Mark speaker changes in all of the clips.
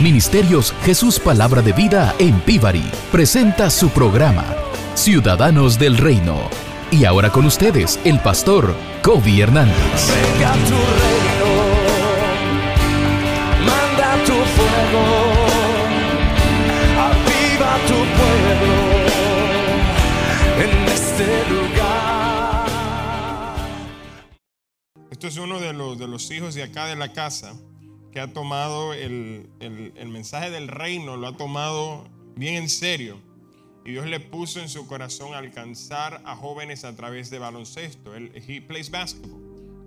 Speaker 1: Ministerios Jesús Palabra de Vida en Pivari presenta su programa Ciudadanos del Reino. Y ahora con ustedes, el pastor Kobe Hernández.
Speaker 2: Venga tu reino, manda tu fuego, aviva tu pueblo en este lugar.
Speaker 3: Esto es uno de los, de los hijos de acá de la casa que ha tomado el, el- mensaje del reino, lo ha tomado bien en serio. Y Dios le puso en su corazón alcanzar a jóvenes a través de baloncesto. Él he plays basketball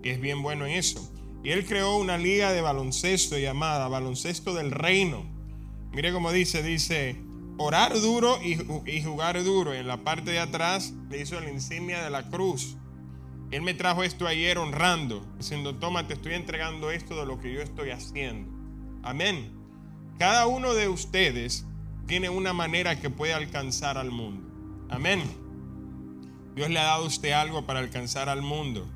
Speaker 3: y es bien bueno en eso. Y él creó una liga de baloncesto llamada Baloncesto del Reino. Mire cómo dice, dice, orar duro y, y jugar duro. En la parte de atrás le hizo la insignia de la cruz. Él me trajo esto ayer honrando, diciendo, toma, te estoy entregando esto de lo que yo estoy haciendo. Amén. Cada uno de ustedes tiene una manera que puede alcanzar al mundo. Amén. Dios le ha dado a usted algo para alcanzar al mundo.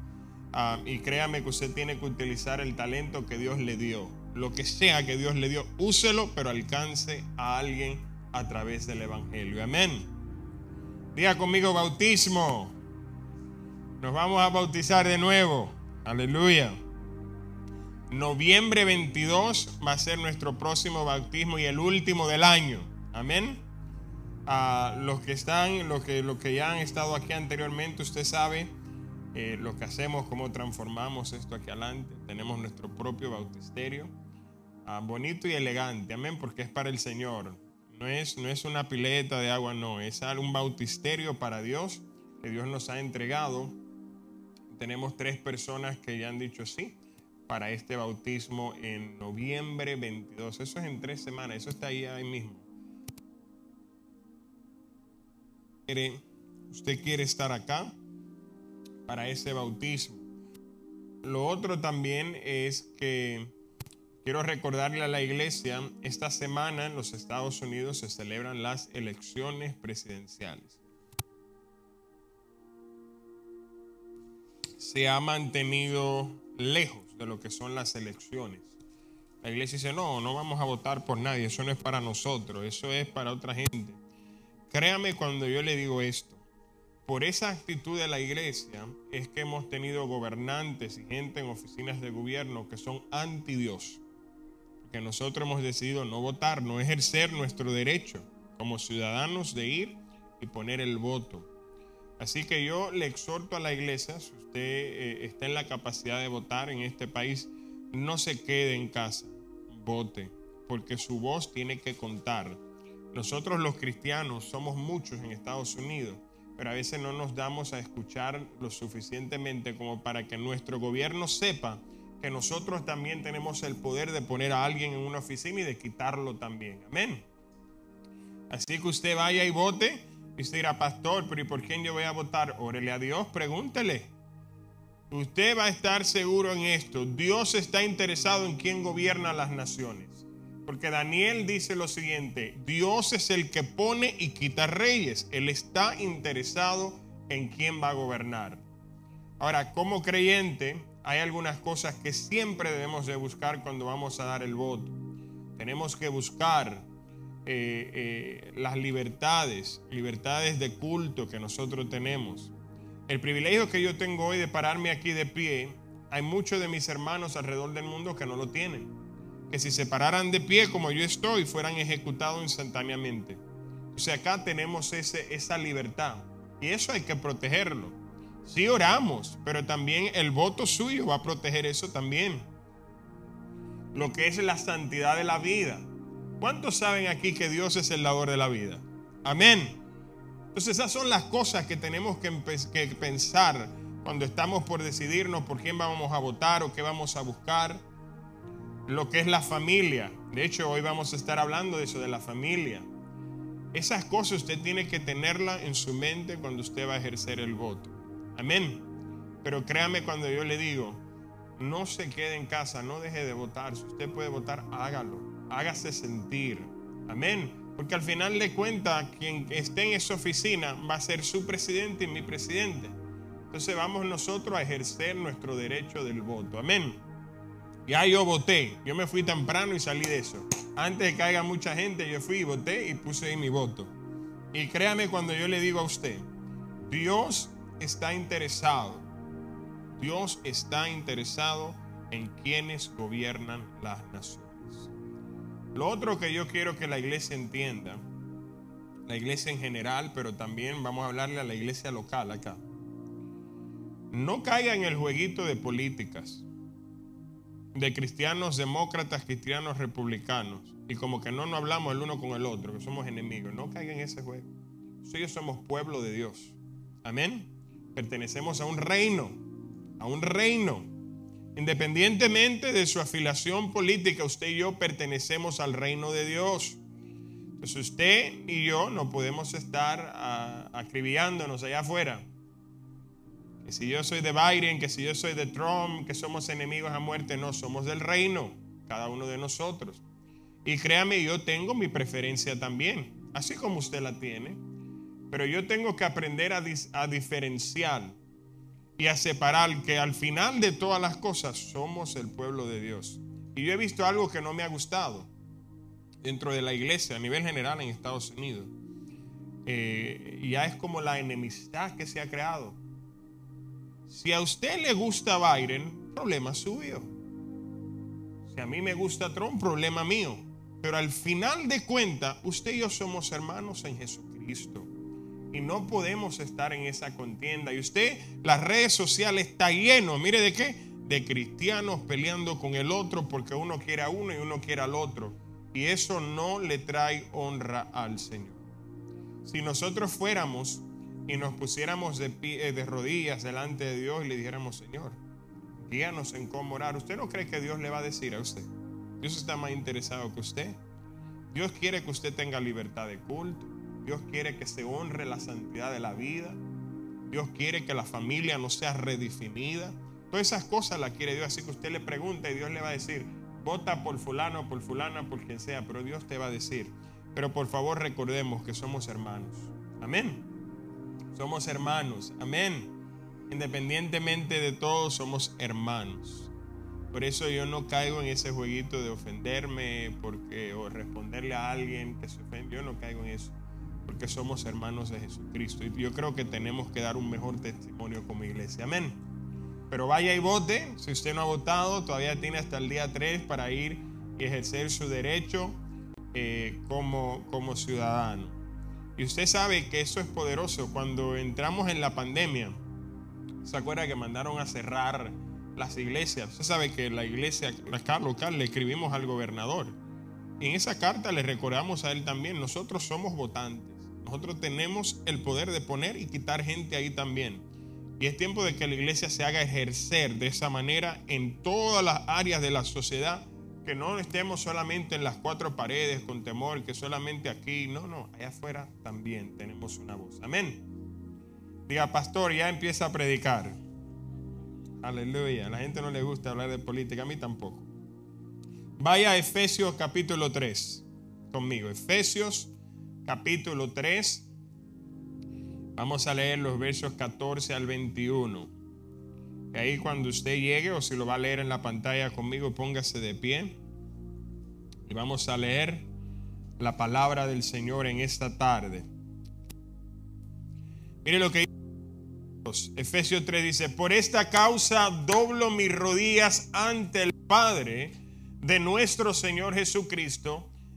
Speaker 3: Ah, y créame que usted tiene que utilizar el talento que Dios le dio. Lo que sea que Dios le dio, úselo, pero alcance a alguien a través del Evangelio. Amén. Diga conmigo bautismo. Nos vamos a bautizar de nuevo. Aleluya. Noviembre 22 va a ser nuestro próximo bautismo y el último del año. Amén. A los que están, los que, los que ya han estado aquí anteriormente, usted sabe eh, lo que hacemos, cómo transformamos esto aquí adelante. Tenemos nuestro propio bautisterio. ah, bonito y elegante. Amén. Porque es para el Señor. No es, no es una pileta de agua, no. Es un bautisterio para Dios que Dios nos ha entregado tenemos tres personas que ya han dicho sí para este bautismo en noviembre 22. Eso es en tres semanas, eso está ahí, ahí mismo. Usted quiere estar acá para ese bautismo. Lo otro también es que quiero recordarle a la iglesia, esta semana en los Estados Unidos se celebran las elecciones presidenciales. Se ha mantenido lejos de lo que son las elecciones. La iglesia dice, no, no vamos a votar por nadie, eso no es para nosotros, eso es para otra gente. Créame cuando yo le digo esto, por esa actitud de la iglesia es que hemos tenido gobernantes y gente en oficinas de gobierno que son anti Dios. Porque nosotros hemos decidido no votar, no ejercer nuestro derecho como ciudadanos de ir y poner el voto. Así que yo le exhorto a la iglesia, si eh, está en la capacidad de votar en este país, no se quede en casa, vote, porque su voz tiene que contar. Nosotros los cristianos somos muchos en Estados Unidos, pero a veces no nos damos a escuchar lo suficientemente como para que nuestro gobierno sepa que nosotros también tenemos el poder de poner a alguien en una oficina y de quitarlo también. Amén. Así que usted vaya y vote. Y usted dirá, pastor, pero ¿y por quién yo voy a votar? Órele a Dios, pregúntele. Usted va a estar seguro en esto. Dios está interesado en quién gobierna las naciones. Porque Daniel dice lo siguiente, Dios es el que pone y quita reyes. Él está interesado en quién va a gobernar. Ahora, como creyente, hay algunas cosas que siempre debemos de buscar cuando vamos a dar el voto. Tenemos que buscar eh, eh, las libertades, libertades de culto que nosotros tenemos. El privilegio que yo tengo hoy de pararme aquí de pie, hay muchos de mis hermanos alrededor del mundo que no lo tienen. Que si se pararan de pie como yo estoy, fueran ejecutados instantáneamente. O sea, acá tenemos ese, esa libertad. Y eso hay que protegerlo. Sí oramos, pero también el voto suyo va a proteger eso también. Lo que es la santidad de la vida. ¿Cuántos saben aquí que Dios es el dador de la vida? Amén. Entonces esas son las cosas que tenemos que, pensar cuando estamos por decidirnos por quién vamos a votar o qué vamos a buscar. Lo que es la familia. De hecho, hoy vamos a estar hablando de eso, de la familia. Esas cosas usted tiene que tenerla en su mente cuando usted va a ejercer el voto. Amén. Pero créame cuando yo le digo, no se quede en casa, no deje de votar. Si usted puede votar, hágalo. Hágase sentir. Amén. Porque al final de cuentas, quien esté en esa oficina va a ser su presidente y mi presidente. Entonces vamos nosotros a ejercer nuestro derecho del voto. Amén. Ya yo voté. Yo me fui temprano y salí de eso. Antes de que haya mucha gente, yo fui y voté y puse ahí mi voto. Y créame cuando yo le digo a usted, Dios está interesado. Dios está interesado en quienes gobiernan las naciones. Lo otro que yo quiero que la iglesia entienda, la iglesia en general, pero también vamos a hablarle a la iglesia local acá. No caiga en el jueguito de políticas, de cristianos demócratas, cristianos republicanos, y como que no nos hablamos el uno con el otro, que somos enemigos. No caiga en ese juego. Nosotros somos pueblo de Dios. Amén. Pertenecemos a un reino, a un reino. Independientemente de su afiliación política, usted y yo pertenecemos al reino de Dios. Entonces usted y yo no podemos estar ah, acribillándonos allá afuera. Que si yo soy de Biden, que si yo soy de Trump, que somos enemigos a muerte, no, somos del reino, cada uno de nosotros. Y créame, yo tengo mi preferencia también, así como usted la tiene. Pero yo tengo que aprender a diferenciar y a separar que al final de todas las cosas somos el pueblo de Dios. Y yo he visto algo que no me ha gustado dentro de la iglesia a nivel general en Estados Unidos. Eh, ya es como la enemistad que se ha creado. Si a usted le gusta Biden, problema suyo. Si a mí me gusta Trump, problema mío. Pero al final de cuentas, usted y yo somos hermanos en Jesucristo. Y no podemos estar en esa contienda. Y usted, las redes sociales está lleno, mire de qué, de cristianos peleando con el otro porque uno quiere a uno y uno quiere al otro. Y eso no le trae honra al Señor. Si nosotros fuéramos y nos pusiéramos de, pie, eh, de rodillas delante de Dios y le dijéramos, Señor, guíanos en cómo orar, ¿usted no cree que Dios le va a decir a usted? Dios está más interesado que usted. Dios quiere que usted tenga libertad de culto. Dios quiere que se honre la santidad de la vida. Dios quiere que la familia no sea redefinida. Todas esas cosas las quiere Dios. Así que usted le pregunta y Dios le va a decir, vota por fulano, por fulana, por quien sea. Pero Dios te va a decir. Pero por favor recordemos que somos hermanos. Amén. Somos hermanos. Amén. Independientemente de todo, somos hermanos. Por eso yo no caigo en ese jueguito de ofenderme porque, o responderle a alguien que se ofende. Yo no caigo en eso. Porque somos hermanos de Jesucristo. Y yo creo que tenemos que dar un mejor testimonio como iglesia. Amén. Pero vaya y vote. Si usted no ha votado, todavía tiene hasta el día 3 para ir y ejercer su derecho eh, como, como ciudadano. Y usted sabe que eso es poderoso. Cuando entramos en la pandemia, ¿se acuerda que mandaron a cerrar las iglesias? Usted sabe que la iglesia acá local le escribimos al gobernador. Y en esa carta le recordamos a él también, nosotros somos votantes. Nosotros tenemos el poder de poner y quitar gente ahí también. Y es tiempo de que la iglesia se haga ejercer de esa manera en todas las áreas de la sociedad que no estemos solamente en las cuatro paredes con temor, que solamente aquí, no, no, allá afuera también tenemos una voz. Amén. Diga, pastor, ya empieza a predicar. Aleluya. A la gente no le gusta hablar de política, a mí tampoco. Vaya a Efesios capítulo 3 conmigo. Efesios capítulo 3. Vamos a leer los versos 14 al 21. Y ahí cuando usted llegue o si lo va a leer en la pantalla conmigo, póngase de pie. Y vamos a leer la palabra del Señor en esta tarde. Mire lo que dice Efesios 3 dice, por esta causa doblo mis rodillas ante el Padre de nuestro Señor Jesucristo,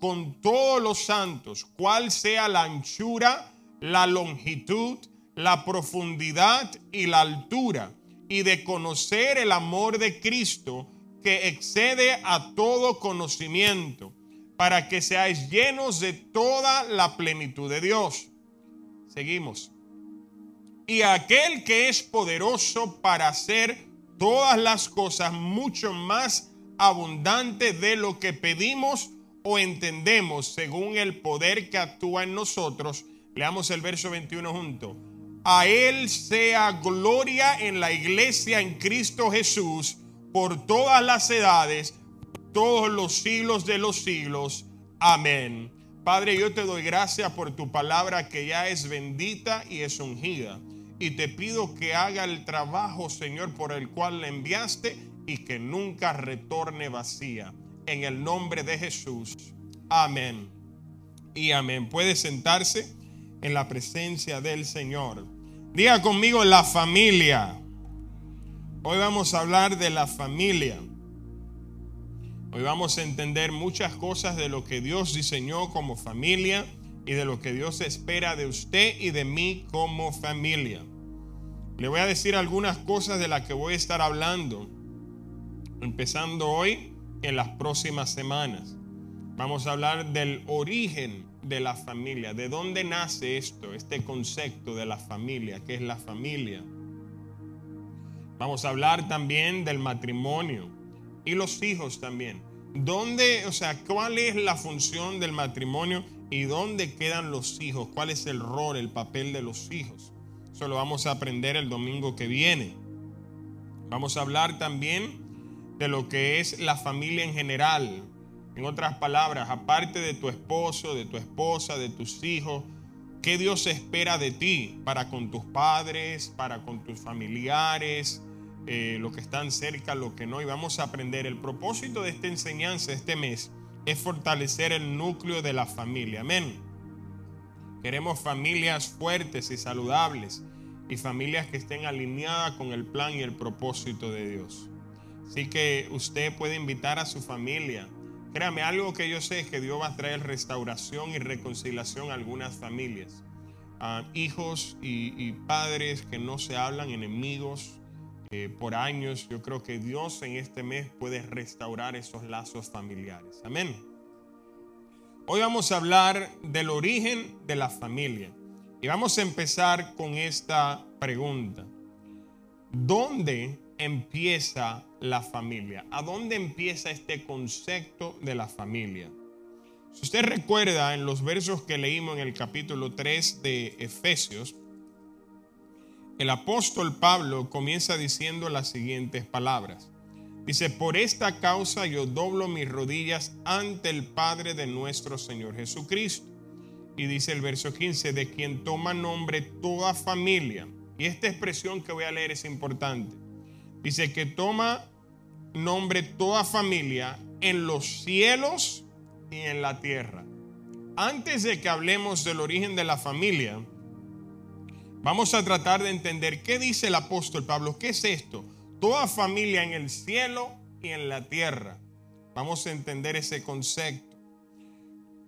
Speaker 3: con todos los santos cuál sea la anchura, la longitud, la profundidad y la altura, y de conocer el amor de Cristo que excede a todo conocimiento, para que seáis llenos de toda la plenitud de Dios. Seguimos. Y aquel que es poderoso para hacer todas las cosas mucho más abundante de lo que pedimos o entendemos según el poder que actúa en nosotros. Leamos el verso 21 junto. A Él sea gloria en la iglesia en Cristo Jesús por todas las edades, todos los siglos de los siglos. Amén. Padre, yo te doy gracias por tu palabra que ya es bendita y es ungida. Y te pido que haga el trabajo, Señor, por el cual la enviaste y que nunca retorne vacía. En el nombre de Jesús. Amén. Y amén. Puede sentarse en la presencia del Señor. Diga conmigo la familia. Hoy vamos a hablar de la familia. Hoy vamos a entender muchas cosas de lo que Dios diseñó como familia y de lo que Dios espera de usted y de mí como familia. Le voy a decir algunas cosas de las que voy a estar hablando, empezando hoy en las próximas semanas. Vamos a hablar del origen de la familia, de dónde nace esto, este concepto de la familia, que es la familia. Vamos a hablar también del matrimonio y los hijos también. ¿Dónde, o sea, cuál es la función del matrimonio y dónde quedan los hijos? ¿Cuál es el rol, el papel de los hijos? Eso lo vamos a aprender el domingo que viene. Vamos a hablar también de lo que es la familia en general. En otras palabras, aparte de tu esposo, de tu esposa, de tus hijos, ¿qué Dios espera de ti para con tus padres, para con tus familiares, eh, lo que están cerca, lo que no? Y vamos a aprender. El propósito de esta enseñanza este mes es fortalecer el núcleo de la familia. Amén. Queremos familias fuertes y saludables y familias que estén alineadas con el plan y el propósito de Dios. Así que usted puede invitar a su familia. Créame, algo que yo sé es que Dios va a traer restauración y reconciliación a algunas familias. A hijos y, padres que no se hablan, enemigos eh, por años. Yo creo que Dios en este mes puede restaurar esos lazos familiares. Amén. Hoy vamos a hablar del origen de la familia. Y vamos a empezar con esta pregunta. ¿Dónde empieza la familia? ¿A dónde empieza este concepto de la familia? Si usted recuerda en los versos que leímos en el capítulo 3 de Efesios, el apóstol Pablo comienza diciendo las siguientes palabras. Dice, por esta causa yo doblo mis rodillas ante el Padre de nuestro Señor Jesucristo. Y dice el verso 15, de quien toma nombre toda familia. Y esta expresión que voy a leer es importante. Dice que toma nombre toda familia en los cielos y en la tierra. Antes de que hablemos del origen de la familia, vamos a tratar de entender qué dice el apóstol Pablo. ¿Qué es esto? Toda familia en el cielo y en la tierra. Vamos a entender ese concepto.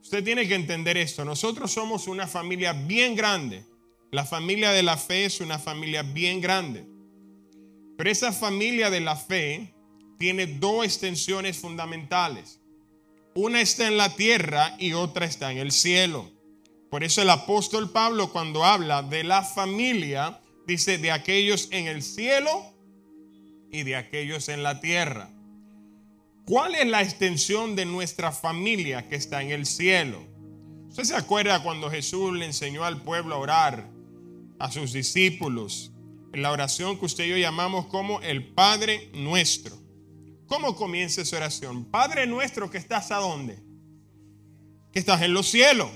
Speaker 3: Usted tiene que entender esto. Nosotros somos una familia bien grande. La familia de la fe es una familia bien grande. Pero esa familia de la fe tiene dos extensiones fundamentales. Una está en la tierra y otra está en el cielo. Por eso el apóstol Pablo cuando habla de la familia, dice de aquellos en el cielo y de aquellos en la tierra. ¿Cuál es la extensión de nuestra familia que está en el cielo? ¿Usted se acuerda cuando Jesús le enseñó al pueblo a orar, a sus discípulos? La oración que usted y yo llamamos como el Padre nuestro. ¿Cómo comienza esa oración? Padre nuestro que estás a dónde? Que estás en los cielos.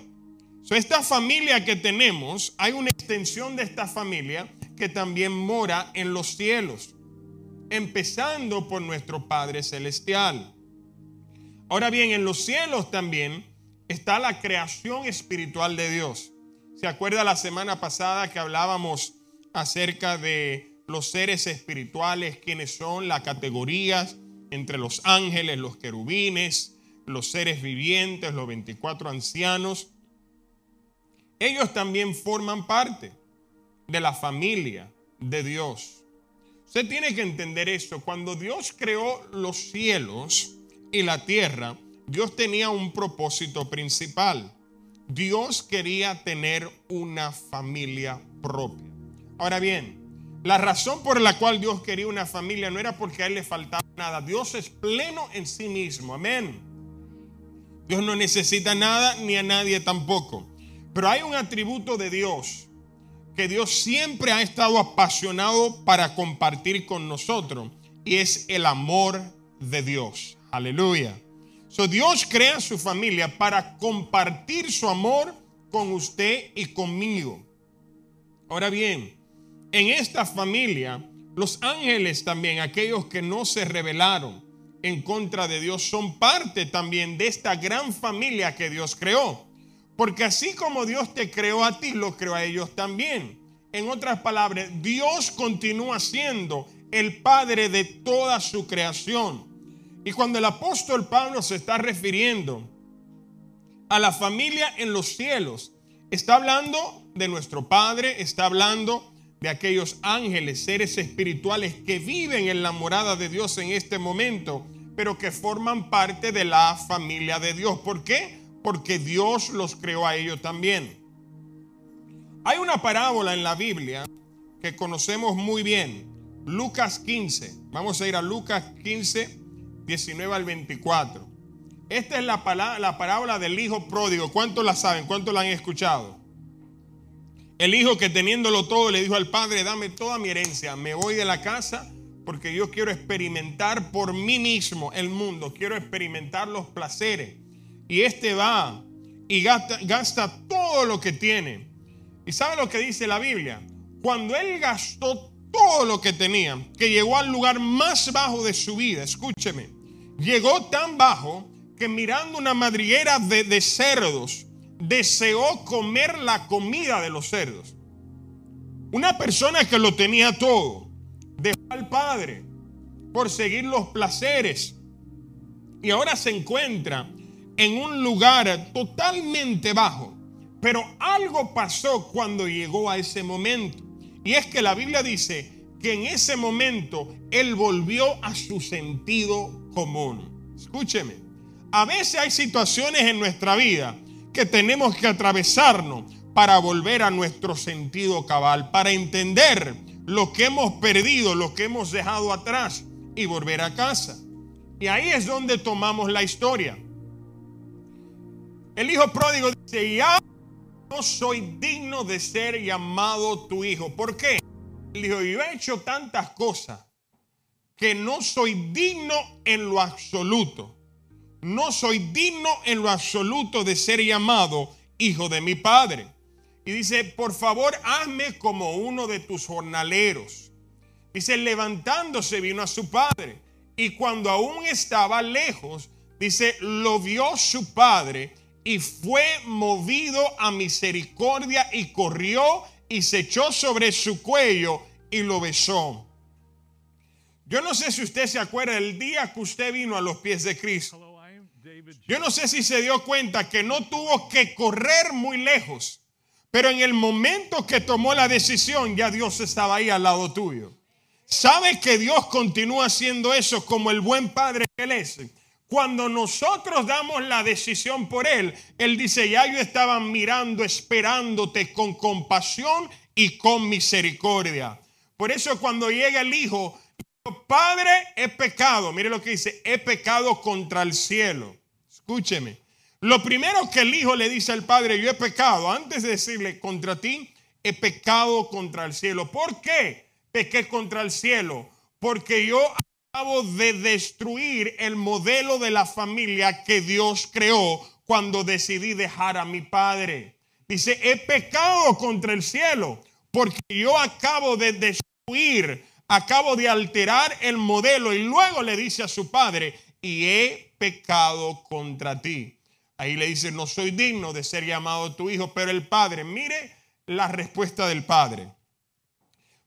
Speaker 3: esta familia que tenemos, hay una extensión de esta familia que también mora en los cielos, empezando por nuestro Padre Celestial. Ahora bien, en los cielos también está la creación espiritual de Dios. ¿Se acuerda la semana pasada que hablábamos acerca de los seres espirituales, quienes son las categorías entre los ángeles, los querubines, los seres vivientes, los 24 ancianos. Ellos también forman parte de la familia de Dios. Usted tiene que entender esto. Cuando Dios creó los cielos y la tierra, Dios tenía un propósito principal. Dios quería tener una familia propia. Ahora bien, La razón por la cual Dios quería una familia no era porque a él le faltaba nada. Dios es pleno en sí mismo. Amén. Dios no necesita nada ni a nadie tampoco. Pero hay un atributo de Dios que Dios siempre ha estado apasionado para compartir con nosotros y es el amor de Dios. Aleluya. So, Dios crea su familia para compartir su amor con usted y conmigo. Ahora bien, en esta familia, los ángeles también, aquellos que no se rebelaron en contra de Dios, son parte también de esta gran familia que Dios creó. Porque así como Dios te creó a ti, lo creó a ellos también. En otras palabras, Dios continúa siendo el Padre de toda su creación. Y cuando el apóstol Pablo se está refiriendo a la familia en los cielos, está hablando de nuestro Padre, está hablando de aquellos ángeles, seres espirituales que viven en la morada de Dios en este momento, pero que forman parte de la familia de Dios. ¿Por qué? Porque Dios los creó a ellos también. Hay una parábola en la Biblia que conocemos muy bien, Lucas 15. Vamos a ir a Lucas 15, 19 al 24. Esta es la, la parábola del hijo pródigo. ¿Cuántos la saben? ¿Cuántos la han escuchado? El hijo que teniéndolo todo le dijo al padre, dame toda mi herencia, me voy de la casa porque yo quiero experimentar por mí mismo el mundo, quiero experimentar los placeres. Y este va y gasta, todo lo que tiene. ¿Y sabe lo que dice la Biblia? Cuando él gastó todo lo que tenía, que llegó al lugar más bajo de su vida, escúcheme, llegó tan bajo que mirando una madriguera de cerdos, deseó comer la comida de los cerdos. Una persona que lo tenía todo, dejó al Padre por seguir los placeres y ahora se encuentra en un lugar totalmente bajo. Pero algo pasó cuando llegó a ese momento. Y es que la Biblia dice que en ese momento él volvió a su sentido común. Escúcheme, a veces hay situaciones en nuestra vida que tenemos que atravesarnos para volver a nuestro sentido cabal, para entender lo que hemos perdido, lo que hemos dejado atrás y volver a casa. Y ahí es donde tomamos la historia. El hijo pródigo dice, ya no soy digno de ser llamado tu hijo. ¿Por qué? Él dijo, yo he hecho tantas cosas que no soy digno en lo absoluto no soy digno en lo absoluto de ser llamado hijo de mi padre. Y dice, por favor, hazme como uno de tus jornaleros. Dice, levantándose vino a su padre. Y cuando aún estaba lejos, dice, lo vio su padre y fue movido a misericordia y corrió y se echó sobre su cuello y lo besó. Yo no sé si usted se acuerda del día que usted vino a los pies de Cristo. Yo no sé si se dio cuenta que no tuvo que correr muy lejos, pero en el momento que tomó la decisión ya Dios estaba ahí al lado tuyo. ¿Sabe que Dios continúa haciendo eso como el buen padre que Él es? Cuando nosotros damos la decisión por Él, Él dice, ya yo estaba mirando, esperándote con compasión y con misericordia. Por eso cuando llega el Hijo, Padre, he pecado. Mire lo que dice, he pecado contra el cielo. Escúcheme. Lo primero que el hijo le dice al padre, yo he pecado, antes de decirle contra ti, he pecado contra el cielo. ¿Por qué pequé contra el cielo? Porque yo acabo de destruir el modelo de la familia que Dios creó cuando decidí dejar a mi padre. Dice, he pecado contra el cielo porque yo acabo de destruir, acabo de alterar el modelo. Y luego le dice a su padre, y he pecado contra ti. Ahí le dice, no soy digno de ser llamado tu hijo, pero el padre, mire la respuesta del padre.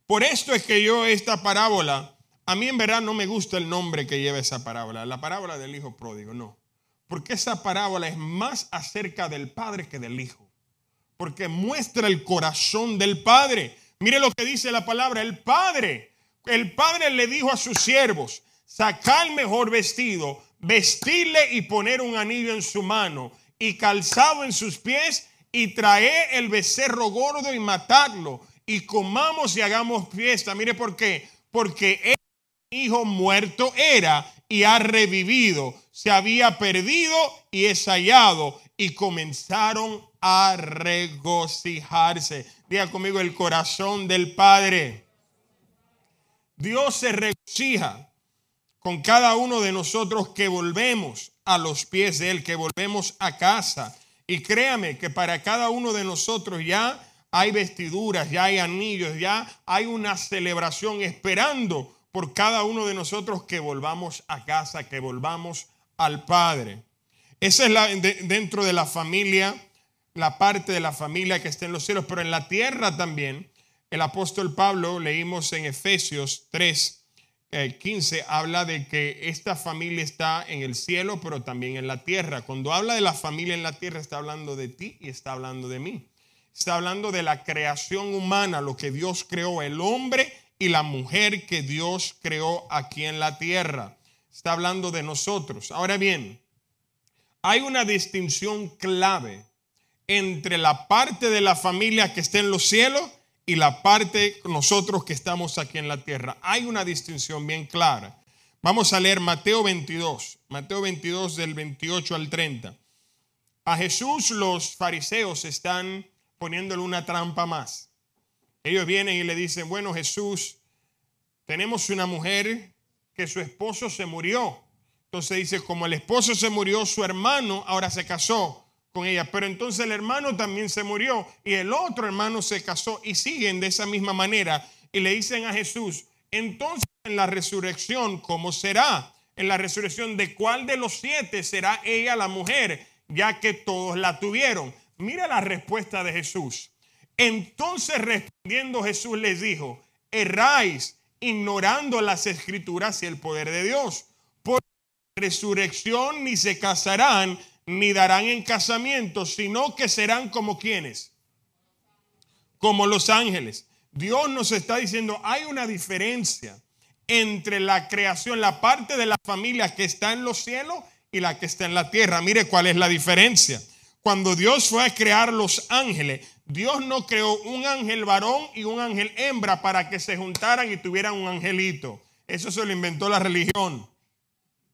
Speaker 3: Por esto es que yo esta parábola, a mí en verdad no me gusta el nombre que lleva esa parábola, la parábola del hijo pródigo, no. Porque esa parábola es más acerca del padre que del hijo. Porque muestra el corazón del padre. Mire lo que dice la palabra, el padre. El padre le dijo a sus siervos, sacar el mejor vestido, vestirle y poner un anillo en su mano y calzado en sus pies y traer el becerro gordo y matarlo y comamos y hagamos fiesta. Mire por qué. Porque el hijo muerto era y ha revivido. Se había perdido y es hallado. Y comenzaron a regocijarse. Diga conmigo el corazón del Padre. Dios se regocija con cada uno de nosotros que volvemos a los pies de Él, que volvemos a casa. Y créame que para cada uno de nosotros ya hay vestiduras, ya hay anillos, ya hay una celebración esperando por cada uno de nosotros que volvamos a casa, que volvamos al Padre. Esa es la, dentro de la familia, la parte de la familia que está en los cielos, pero en la tierra también. El apóstol Pablo, leímos en Efesios 3, 15 habla de que esta familia está en el cielo, pero también en la tierra. Cuando habla de la familia en la tierra, está hablando de ti y está hablando de mí. Está hablando de la creación humana, lo que Dios creó, el hombre y la mujer que Dios creó aquí en la tierra. Está hablando de nosotros. Ahora bien, hay una distinción clave entre la parte de la familia que está en los cielos y la parte nosotros que estamos aquí en la tierra. Hay una distinción bien clara. Vamos a leer Mateo 22, Mateo 22 del 28 al 30. A Jesús los fariseos están poniéndole una trampa más. Ellos vienen y le dicen, bueno Jesús, tenemos una mujer que su esposo se murió. Entonces dice, como el esposo se murió, su hermano ahora se casó con ella. Pero entonces el hermano también se murió y el otro hermano se casó y siguen de esa misma manera y le dicen a Jesús, entonces en la resurrección, ¿cómo será? En la resurrección, ¿de cuál de los siete será ella la mujer? Ya que todos la tuvieron. Mira la respuesta de Jesús. Entonces respondiendo Jesús les dijo, erráis ignorando las escrituras y el poder de Dios. Por resurrección ni se casarán ni darán en casamiento, sino que serán como quienes, como los ángeles. Dios nos está diciendo, hay una diferencia entre la creación, la parte de la familia que está en los cielos y la que está en la tierra. Mire cuál es la diferencia. Cuando Dios fue a crear los ángeles, Dios no creó un ángel varón y un ángel hembra para que se juntaran y tuvieran un angelito. Eso se lo inventó la religión.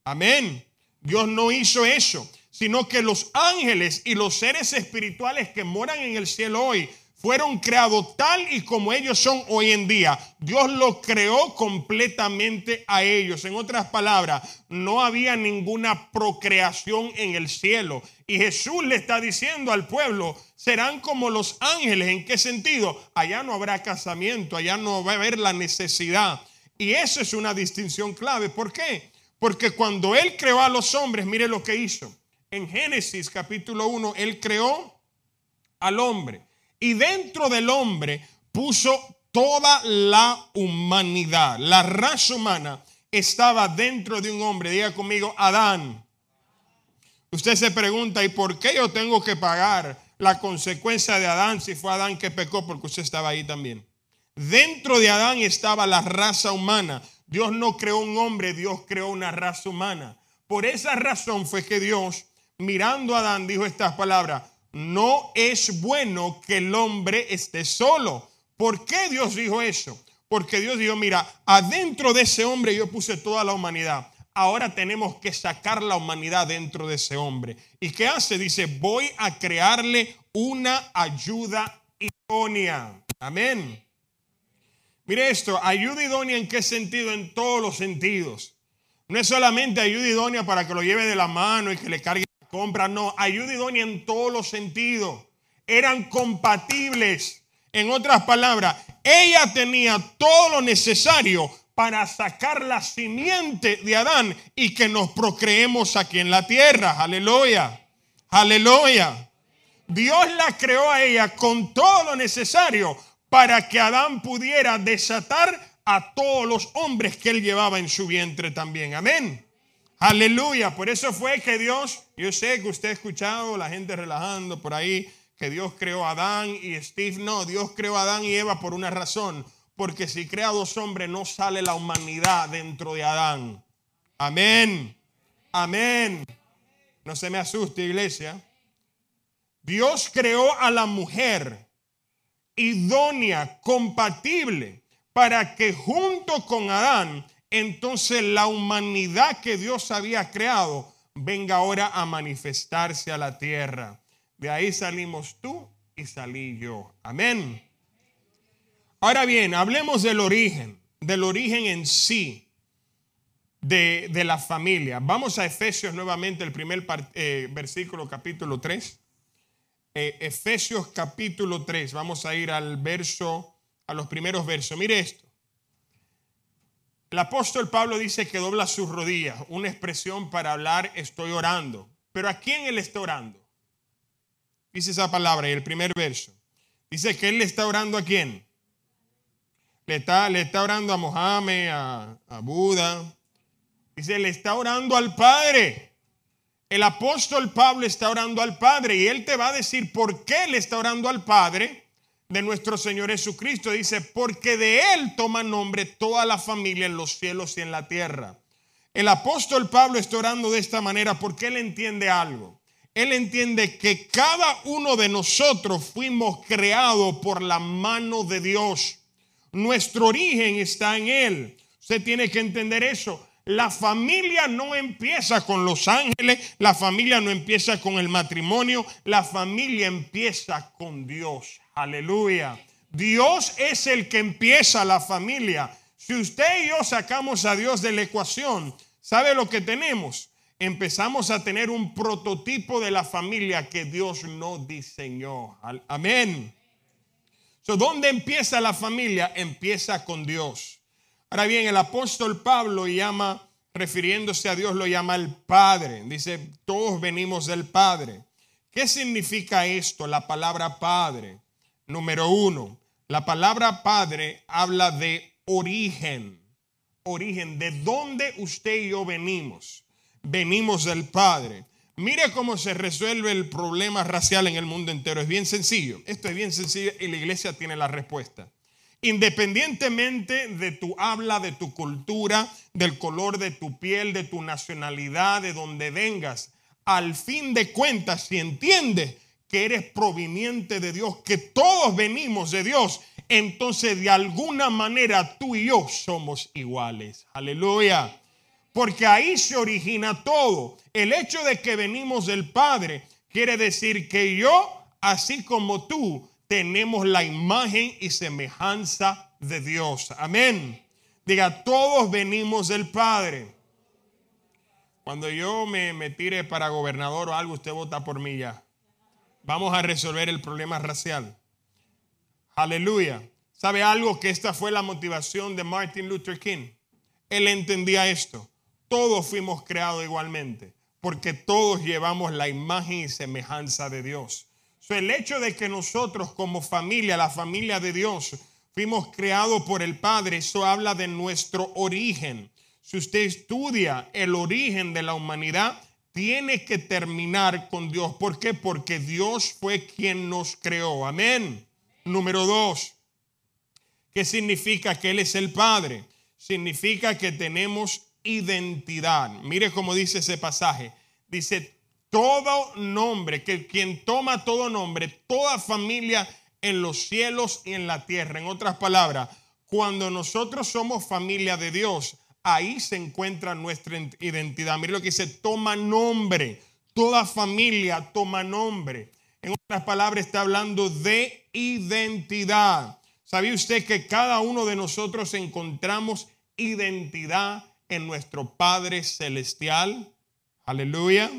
Speaker 3: Amén. Dios no hizo eso sino que los ángeles y los seres espirituales que moran en el cielo hoy fueron creados tal y como ellos son hoy en día. Dios los creó completamente a ellos. En otras palabras, no había ninguna procreación en el cielo. Y Jesús le está diciendo al pueblo, serán como los ángeles. ¿En qué sentido? Allá no habrá casamiento, allá no va a haber la necesidad. Y eso es una distinción clave. ¿Por qué? Porque cuando Él creó a los hombres, mire lo que hizo en Génesis capítulo 1, Él creó al hombre y dentro del hombre puso toda la humanidad. La raza humana estaba dentro de un hombre. Diga conmigo, Adán. Usted se pregunta, ¿y por qué yo tengo que pagar la consecuencia de Adán si fue Adán que pecó? Porque usted estaba ahí también. Dentro de Adán estaba la raza humana. Dios no creó un hombre, Dios creó una raza humana. Por esa razón fue que Dios mirando a Adán, dijo estas palabras, no es bueno que el hombre esté solo. ¿Por qué Dios dijo eso? Porque Dios dijo, mira, adentro de ese hombre yo puse toda la humanidad. Ahora tenemos que sacar la humanidad dentro de ese hombre. ¿Y qué hace? Dice, voy a crearle una ayuda idónea. Amén. Mire esto, ayuda idónea en qué sentido? En todos los sentidos. No es solamente ayuda idónea para que lo lleve de la mano y que le cargue compra, no, ayuda idónea en todos los sentidos. Eran compatibles. En otras palabras, ella tenía todo lo necesario para sacar la simiente de Adán y que nos procreemos aquí en la tierra. Aleluya. Aleluya. Dios la creó a ella con todo lo necesario para que Adán pudiera desatar a todos los hombres que él llevaba en su vientre también. Amén. Aleluya. Por eso fue que Dios, yo sé que usted ha escuchado la gente relajando por ahí, que Dios creó a Adán y Steve. No, Dios creó a Adán y Eva por una razón. Porque si crea dos hombres no sale la humanidad dentro de Adán. Amén. Amén. No se me asuste, iglesia. Dios creó a la mujer idónea, compatible, para que junto con Adán, entonces la humanidad que Dios había creado venga ahora a manifestarse a la tierra. De ahí salimos tú y salí yo. Amén. Ahora bien, hablemos del origen, del origen en sí de, de la familia. Vamos a Efesios nuevamente, el primer eh, versículo, capítulo 3. Eh, Efesios capítulo 3. Vamos a ir al verso, a los primeros versos. Mire esto. El apóstol Pablo dice que dobla sus rodillas, una expresión para hablar estoy orando. Pero ¿a quién él está orando? Dice esa palabra en el primer verso. Dice que él le está orando a quién? Le está, le está orando a Mohammed, a, a Buda. Dice, le está orando al Padre. El apóstol Pablo está orando al Padre y él te va a decir por qué le está orando al Padre de nuestro Señor Jesucristo. Dice, porque de él toma nombre toda la familia en los cielos y en la tierra. El apóstol Pablo está orando de esta manera porque él entiende algo. Él entiende que cada uno de nosotros fuimos creados por la mano de Dios. Nuestro origen está en Él. Usted tiene que entender eso. La familia no empieza con los ángeles, la familia no empieza con el matrimonio, la familia empieza con Dios. Aleluya. Dios es el que empieza la familia. Si usted y yo sacamos a Dios de la ecuación, ¿sabe lo que tenemos? Empezamos a tener un prototipo de la familia que Dios no diseñó. Amén. So, ¿Dónde empieza la familia? Empieza con Dios. Ahora bien, el apóstol Pablo llama, refiriéndose a Dios, lo llama el Padre. Dice, todos venimos del Padre. ¿Qué significa esto, la palabra Padre? Número uno, la palabra Padre habla de origen. Origen, de dónde usted y yo venimos. Venimos del Padre. Mire cómo se resuelve el problema racial en el mundo entero. Es bien sencillo. Esto es bien sencillo y la iglesia tiene la respuesta. Independientemente de tu habla, de tu cultura, del color de tu piel, de tu nacionalidad, de donde vengas, al fin de cuentas, si entiendes que eres proveniente de Dios, que todos venimos de Dios, entonces de alguna manera tú y yo somos iguales. Aleluya. Porque ahí se origina todo. El hecho de que venimos del Padre quiere decir que yo, así como tú, tenemos la imagen y semejanza de Dios. Amén. Diga, todos venimos del Padre. Cuando yo me, tire para gobernador o algo, usted vota por mí ya. Vamos a resolver el problema racial. Aleluya. ¿Sabe algo? Que esta fue la motivación de Martin Luther King. Él entendía esto. Todos fuimos creados igualmente, porque todos llevamos la imagen y semejanza de Dios. So, el hecho de que nosotros como familia, la familia de Dios, fuimos creados por el Padre, eso habla de nuestro origen. Si usted estudia el origen de la humanidad, tiene que terminar con Dios. ¿Por qué? Porque Dios fue quien nos creó. Amén. Número dos. ¿Qué significa que Él es el Padre? Significa que tenemos identidad. Mire cómo dice ese pasaje. Dice, todo nombre, que quien toma todo nombre, toda familia en los cielos y en la tierra. En otras palabras, cuando nosotros somos familia de Dios, ahí se encuentra nuestra identidad. Mire lo que dice, toma nombre. Toda familia toma nombre. En otras palabras, está hablando de identidad. ¿Sabía usted que cada uno de nosotros encontramos identidad en nuestro Padre Celestial? Aleluya.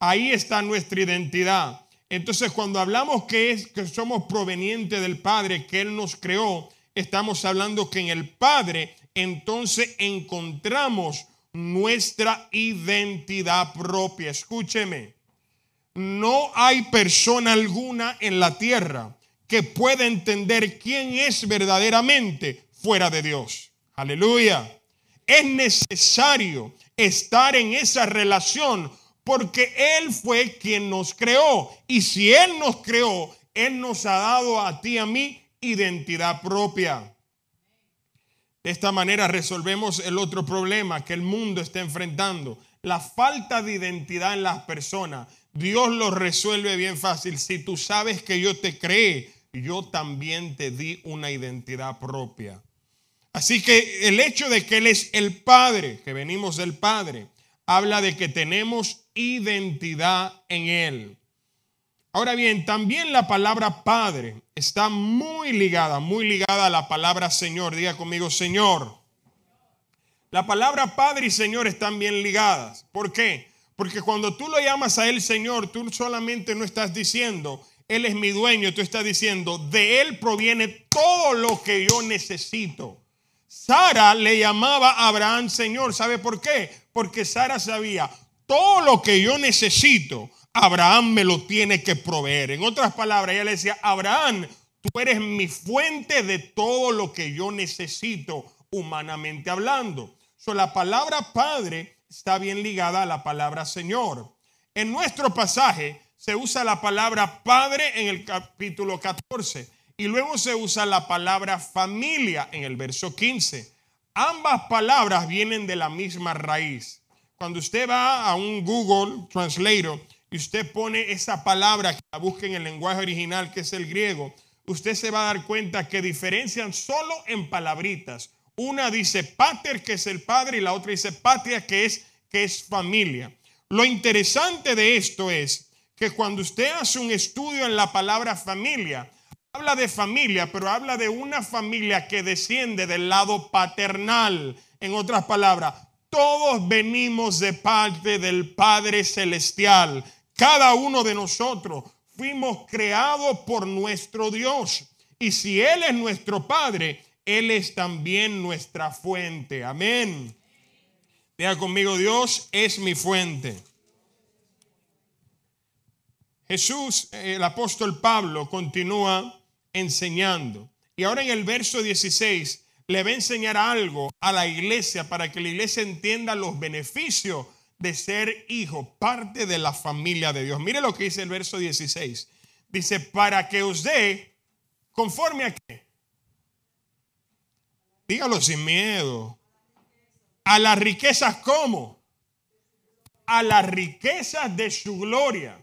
Speaker 3: Ahí está nuestra identidad. Entonces, cuando hablamos que que somos provenientes del Padre, que Él nos creó, estamos hablando que en el Padre entonces encontramos nuestra identidad propia. Escúcheme, no hay persona alguna en la tierra que pueda entender quién es verdaderamente fuera de Dios. Aleluya. Es necesario estar en esa relación porque Él fue quien nos creó. Y si Él nos creó, Él nos ha dado a ti a mí identidad propia. De esta manera resolvemos el otro problema que el mundo está enfrentando, la falta de identidad en las personas. Dios lo resuelve bien fácil. Si tú sabes que yo te creé, yo también te di una identidad propia. Así que el hecho de que Él es el Padre, que venimos del Padre, habla de que tenemos identidad en Él. Ahora bien, también la palabra Padre está muy ligada, muy ligada a la palabra Señor. Diga conmigo, Señor. La palabra Padre y Señor están bien ligadas. ¿Por qué? Porque cuando tú lo llamas a Él Señor, tú solamente no estás diciendo, Él es mi dueño, tú estás diciendo, de Él proviene todo lo que yo necesito. Sara le llamaba a Abraham Señor. ¿Sabe por qué? Porque Sara sabía, todo lo que yo necesito, Abraham me lo tiene que proveer. En otras palabras, ella le decía, Abraham, tú eres mi fuente de todo lo que yo necesito humanamente hablando. So, la palabra Padre está bien ligada a la palabra Señor. En nuestro pasaje se usa la palabra Padre en el capítulo 14 y luego se usa la palabra familia en el verso 15. Ambas palabras vienen de la misma raíz. Cuando usted va a un Google Translator y usted pone esa palabra que la busca en el lenguaje original, que es el griego, usted se va a dar cuenta que diferencian solo en palabritas. Una dice pater, que es el padre, y la otra dice patria, que es, que es familia. Lo interesante de esto es que cuando usted hace un estudio en la palabra familia, habla de familia, pero habla de una familia que desciende del lado paternal. En otras palabras, todos venimos de parte del Padre Celestial. Cada uno de nosotros fuimos creados por nuestro Dios. Y si Él es nuestro Padre, Él es también nuestra fuente. Amén. Diga conmigo, Dios es mi fuente. Jesús, el apóstol Pablo, continúa enseñando. Y ahora en el verso 16 le va a enseñar algo a la iglesia para que la iglesia entienda los beneficios de ser hijo, parte de la familia de Dios. Mire lo que dice el verso 16. Dice, para que os dé conforme a qué. Dígalo sin miedo. A las riquezas como. A las riquezas de su gloria.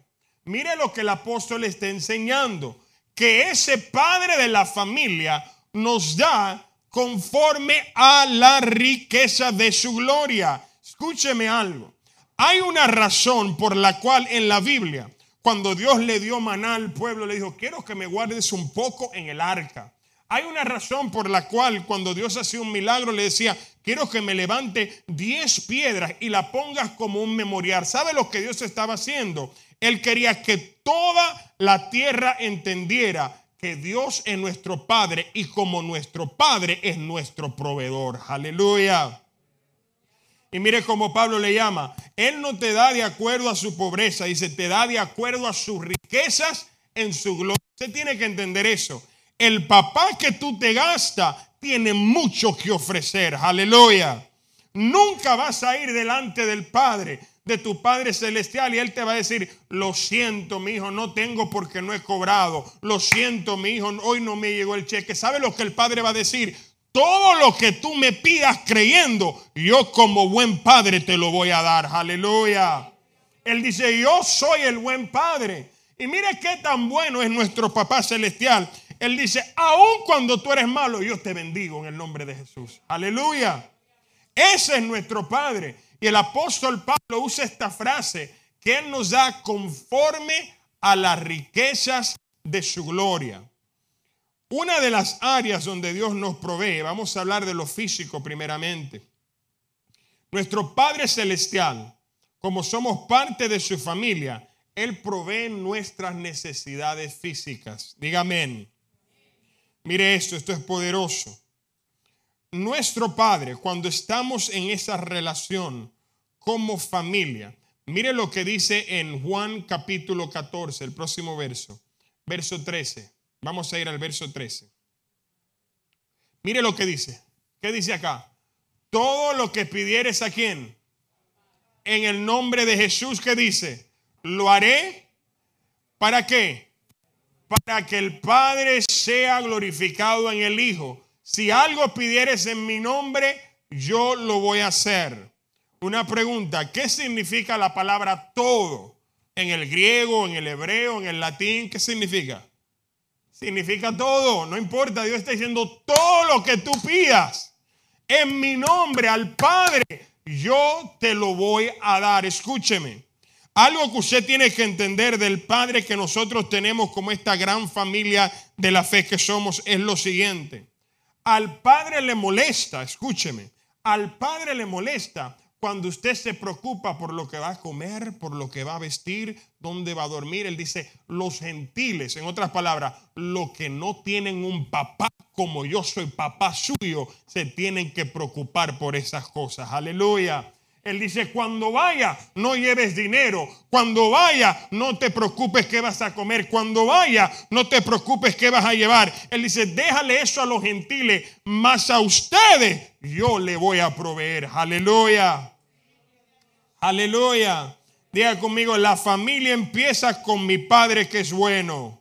Speaker 3: Mire lo que el apóstol está enseñando que ese padre de la familia nos da conforme a la riqueza de su gloria. Escúcheme algo. Hay una razón por la cual en la Biblia, cuando Dios le dio maná al pueblo, le dijo, quiero que me guardes un poco en el arca. Hay una razón por la cual cuando Dios hacía un milagro le decía, quiero que me levante 10 piedras y la pongas como un memorial. ¿Sabe lo que Dios estaba haciendo? Él quería que toda la tierra entendiera que Dios es nuestro Padre y como nuestro Padre es nuestro proveedor. Aleluya. Y mire cómo Pablo le llama. Él no te da de acuerdo a su pobreza, dice, te da de acuerdo a sus riquezas en su gloria. Usted tiene que entender eso. El papá que tú te gastas tiene mucho que ofrecer. Aleluya. Nunca vas a ir delante del Padre de tu Padre Celestial y Él te va a decir, lo siento, mi hijo, no tengo porque no he cobrado. Lo siento, mi hijo, hoy no me llegó el cheque. ¿Sabe lo que el Padre va a decir? Todo lo que tú me pidas creyendo, yo como buen Padre te lo voy a dar. Aleluya. Él dice, yo soy el buen Padre. Y mire qué tan bueno es nuestro Papá Celestial. Él dice, aun cuando tú eres malo, yo te bendigo en el nombre de Jesús. Aleluya. Ese es nuestro Padre. Y el apóstol Pablo usa esta frase que Él nos da conforme a las riquezas de su gloria. Una de las áreas donde Dios nos provee, vamos a hablar de lo físico primeramente. Nuestro Padre Celestial, como somos parte de su familia, Él provee nuestras necesidades físicas. Dígame. Mire esto, esto es poderoso nuestro Padre, cuando estamos en esa relación como familia, mire lo que dice en Juan capítulo 14, el próximo verso, verso 13. Vamos a ir al verso 13. Mire lo que dice. ¿Qué dice acá? Todo lo que pidieres a quién? En el nombre de Jesús, ¿qué dice? Lo haré. ¿Para qué? Para que el Padre sea glorificado en el Hijo. Si algo pidieres en mi nombre, yo lo voy a hacer. Una pregunta, ¿qué significa la palabra todo? En el griego, en el hebreo, en el latín, ¿qué significa? Significa todo, no importa, Dios está diciendo todo lo que tú pidas en mi nombre al Padre, yo te lo voy a dar. Escúcheme. Algo que usted tiene que entender del Padre que nosotros tenemos como esta gran familia de la fe que somos es lo siguiente. Al Padre le molesta, escúcheme, al Padre le molesta cuando usted se preocupa por lo que va a comer, por lo que va a vestir, dónde va a dormir. Él dice, los gentiles, en otras palabras, los que no tienen un papá como yo soy papá suyo, se tienen que preocupar por esas cosas. Aleluya. Él dice, cuando vaya, no lleves dinero. Cuando vaya, no te preocupes qué vas a comer. Cuando vaya, no te preocupes qué vas a llevar. Él dice, déjale eso a los gentiles, más a ustedes yo le voy a proveer. Aleluya. Aleluya. Diga conmigo, la familia empieza con mi Padre que es bueno.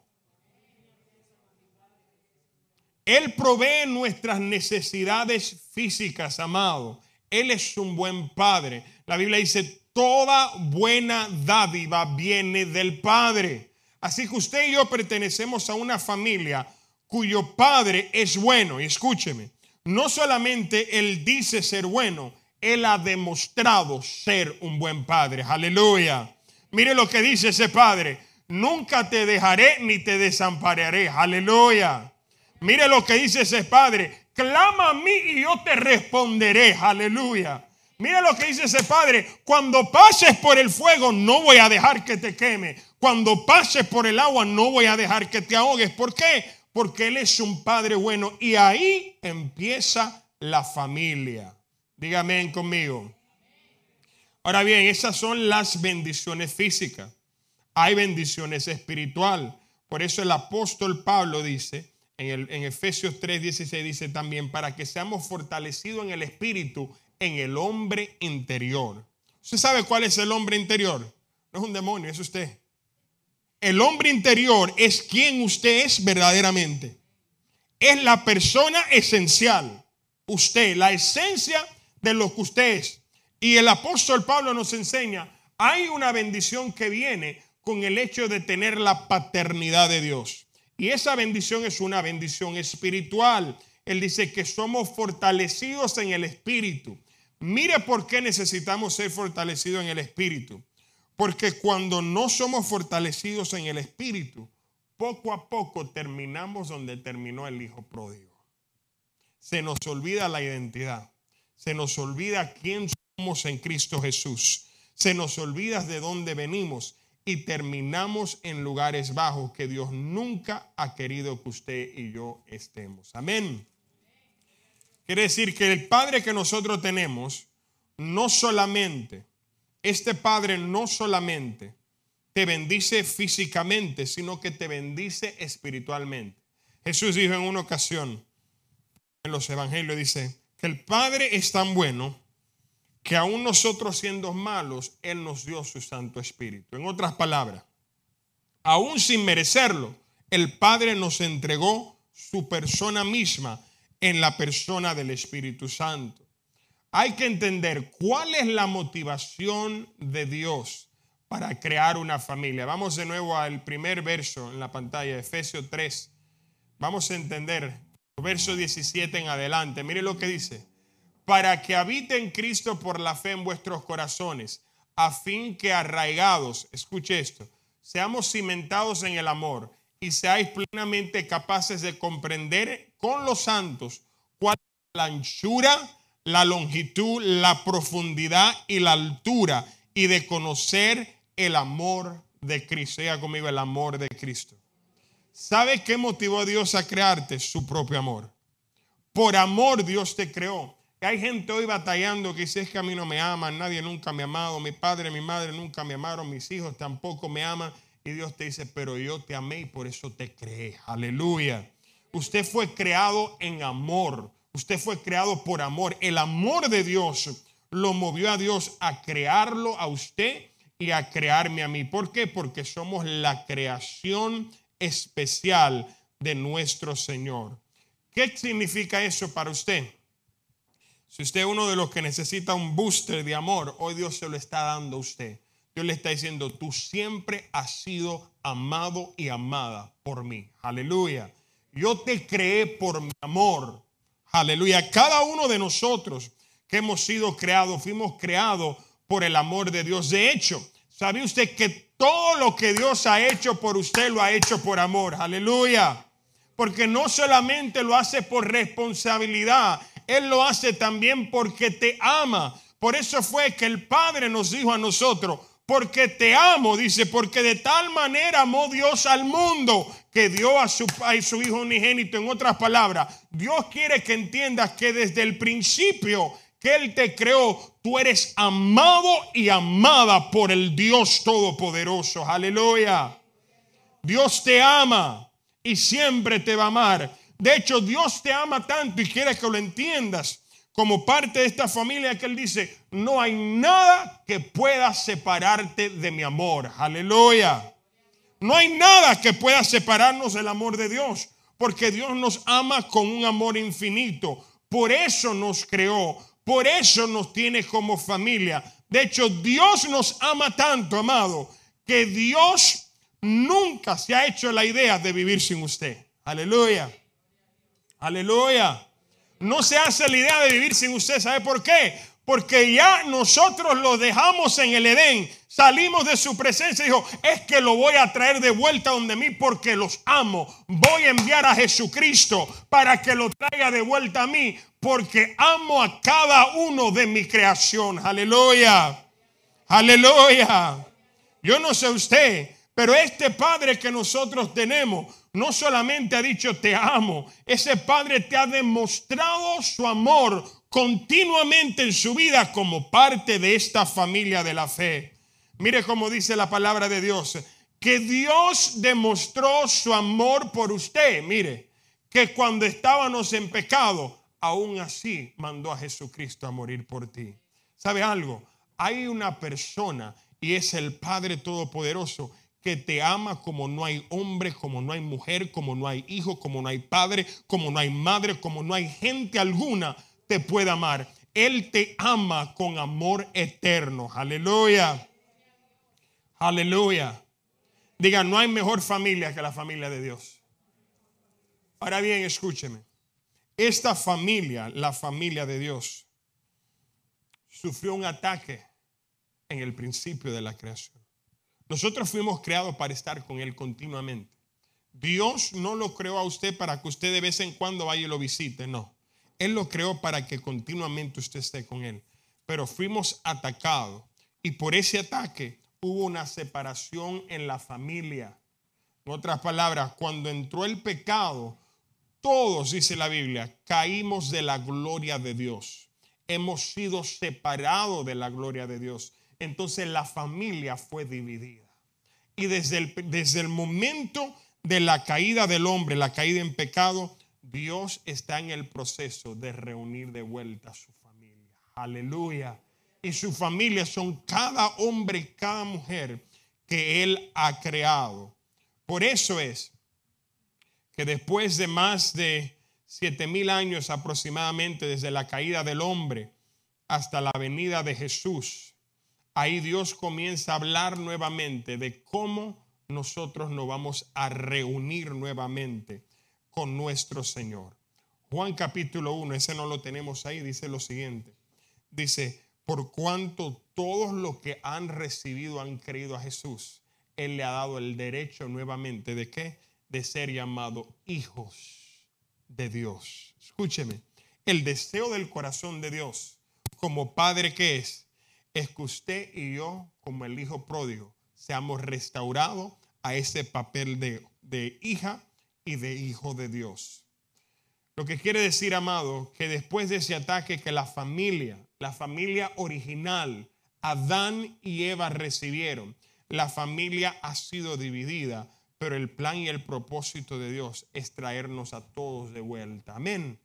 Speaker 3: Él provee nuestras necesidades físicas, amado. Él es un buen Padre. La Biblia dice, toda buena dádiva viene del Padre. Así que usted y yo pertenecemos a una familia cuyo Padre es bueno. Y escúcheme, no solamente Él dice ser bueno, Él ha demostrado ser un buen Padre. Aleluya. Mire lo que dice ese Padre. Nunca te dejaré ni te desampararé. Aleluya. Mire lo que dice ese Padre. Clama a mí y yo te responderé. Aleluya. Mire lo que dice ese Padre. Cuando pases por el fuego no voy a dejar que te queme. Cuando pases por el agua no voy a dejar que te ahogues. ¿Por qué? Porque Él es un Padre bueno. Y ahí empieza la familia. Dígame conmigo. Ahora bien, esas son las bendiciones físicas. Hay bendiciones espirituales. Por eso el apóstol Pablo dice, en, el, en Efesios 3:16 dice también, para que seamos fortalecidos en el espíritu, en el hombre interior. ¿Usted sabe cuál es el hombre interior? No es un demonio, es usted. El hombre interior es quien usted es verdaderamente. Es la persona esencial. Usted, la esencia de lo que usted es. Y el apóstol Pablo nos enseña, hay una bendición que viene con el hecho de tener la paternidad de Dios. Y esa bendición es una bendición espiritual. Él dice que somos fortalecidos en el espíritu. Mire por qué necesitamos ser fortalecidos en el espíritu. Porque cuando no somos fortalecidos en el espíritu, poco a poco terminamos donde terminó el hijo pródigo. Se nos olvida la identidad. Se nos olvida quién somos en Cristo Jesús. Se nos olvida de dónde venimos y terminamos en lugares bajos que Dios nunca ha querido que usted y yo estemos. Amén. Quiere decir que el Padre que nosotros tenemos, no solamente, este Padre no solamente te bendice físicamente, sino que te bendice espiritualmente. Jesús dijo en una ocasión, en los evangelios, dice, que el Padre es tan bueno que aún nosotros siendo malos, Él nos dio su Santo Espíritu. En otras palabras, aún sin merecerlo, el Padre nos entregó su persona misma en la persona del Espíritu Santo. Hay que entender cuál es la motivación de Dios para crear una familia. Vamos de nuevo al primer verso en la pantalla, Efesios 3. Vamos a entender, verso 17 en adelante. Mire lo que dice para que habite en Cristo por la fe en vuestros corazones, a fin que arraigados, escuche esto, seamos cimentados en el amor y seáis plenamente capaces de comprender con los santos cuál es la anchura, la longitud, la profundidad y la altura, y de conocer el amor de Cristo. Diga conmigo el amor de Cristo. ¿Sabe qué motivó a Dios a crearte? Su propio amor. Por amor Dios te creó hay gente hoy batallando que dice es que a mí no me aman, nadie nunca me ha amado, mi padre, mi madre nunca me amaron, mis hijos tampoco me aman. Y Dios te dice, pero yo te amé y por eso te creé. Aleluya. Usted fue creado en amor. Usted fue creado por amor. El amor de Dios lo movió a Dios a crearlo a usted y a crearme a mí. ¿Por qué? Porque somos la creación especial de nuestro Señor. ¿Qué significa eso para usted? Si usted es uno de los que necesita un booster de amor, hoy Dios se lo está dando a usted. Dios le está diciendo, tú siempre has sido amado y amada por mí. Aleluya. Yo te creé por mi amor. Aleluya. Cada uno de nosotros que hemos sido creados, fuimos creados por el amor de Dios. De hecho, ¿sabe usted que todo lo que Dios ha hecho por usted lo ha hecho por amor? Aleluya. Porque no solamente lo hace por responsabilidad, Él lo hace también porque te ama. Por eso fue que el Padre nos dijo a nosotros, porque te amo, dice, porque de tal manera amó Dios al mundo que dio a su, a su Hijo unigénito. En otras palabras, Dios quiere que entiendas que desde el principio que Él te creó, tú eres amado y amada por el Dios Todopoderoso. Aleluya. Dios te ama y siempre te va a amar. De hecho, Dios te ama tanto y quiere que lo entiendas como parte de esta familia que Él dice, no hay nada que pueda separarte de mi amor. Aleluya. No hay nada que pueda separarnos del amor de Dios, porque Dios nos ama con un amor infinito. Por eso nos creó, por eso nos tiene como familia. De hecho, Dios nos ama tanto, amado, que Dios nunca se ha hecho la idea de vivir sin usted. Aleluya. Aleluya. No se hace la idea de vivir sin usted. ¿Sabe por qué? Porque ya nosotros lo dejamos en el Edén. Salimos de su presencia dijo, es que lo voy a traer de vuelta donde mí porque los amo. Voy a enviar a Jesucristo para que lo traiga de vuelta a mí porque amo a cada uno de mi creación. Aleluya. Aleluya. Yo no sé usted, pero este Padre que nosotros tenemos no solamente ha dicho te amo, ese Padre te ha demostrado su amor continuamente en su vida como parte de esta familia de la fe. Mire cómo dice la palabra de Dios, que Dios demostró su amor por usted. Mire, que cuando estábamos en pecado, aún así mandó a Jesucristo a morir por ti. ¿Sabe algo? Hay una persona y es el Padre Todopoderoso que te ama como no hay hombre, como no hay mujer, como no hay hijo, como no hay padre, como no hay madre, como no hay gente alguna te puede amar. Él te ama con amor eterno. Aleluya. Aleluya. Diga, no hay mejor familia que la familia de Dios. Ahora bien, escúcheme. Esta familia, la familia de Dios, sufrió un ataque en el principio de la creación. Nosotros fuimos creados para estar con Él continuamente. Dios no lo creó a usted para que usted de vez en cuando vaya y lo visite, no. Él lo creó para que continuamente usted esté con Él. Pero fuimos atacados y por ese ataque hubo una separación en la familia. En otras palabras, cuando entró el pecado, todos, dice la Biblia, caímos de la gloria de Dios. Hemos sido separados de la gloria de Dios entonces la familia fue dividida. Y desde el, desde el momento de la caída del hombre, la caída en pecado, Dios está en el proceso de reunir de vuelta a su familia. Aleluya. Y su familia son cada hombre y cada mujer que Él ha creado. Por eso es que después de más de siete mil años aproximadamente desde la caída del hombre hasta la venida de Jesús, ahí Dios comienza a hablar nuevamente de cómo nosotros nos vamos a reunir nuevamente con nuestro Señor. Juan capítulo 1, ese no lo tenemos ahí, dice lo siguiente. Dice, por cuanto todos los que han recibido han creído a Jesús, Él le ha dado el derecho nuevamente de qué? De ser llamado hijos de Dios. Escúcheme, el deseo del corazón de Dios como Padre que es, es que usted y yo, como el hijo pródigo, seamos restaurados a ese papel de, hija y de hijo de Dios. Lo que quiere decir, amado, que después de ese ataque que la familia, la familia original, Adán y Eva recibieron, la familia ha sido dividida, pero el plan y el propósito de Dios es traernos a todos de vuelta. Amén.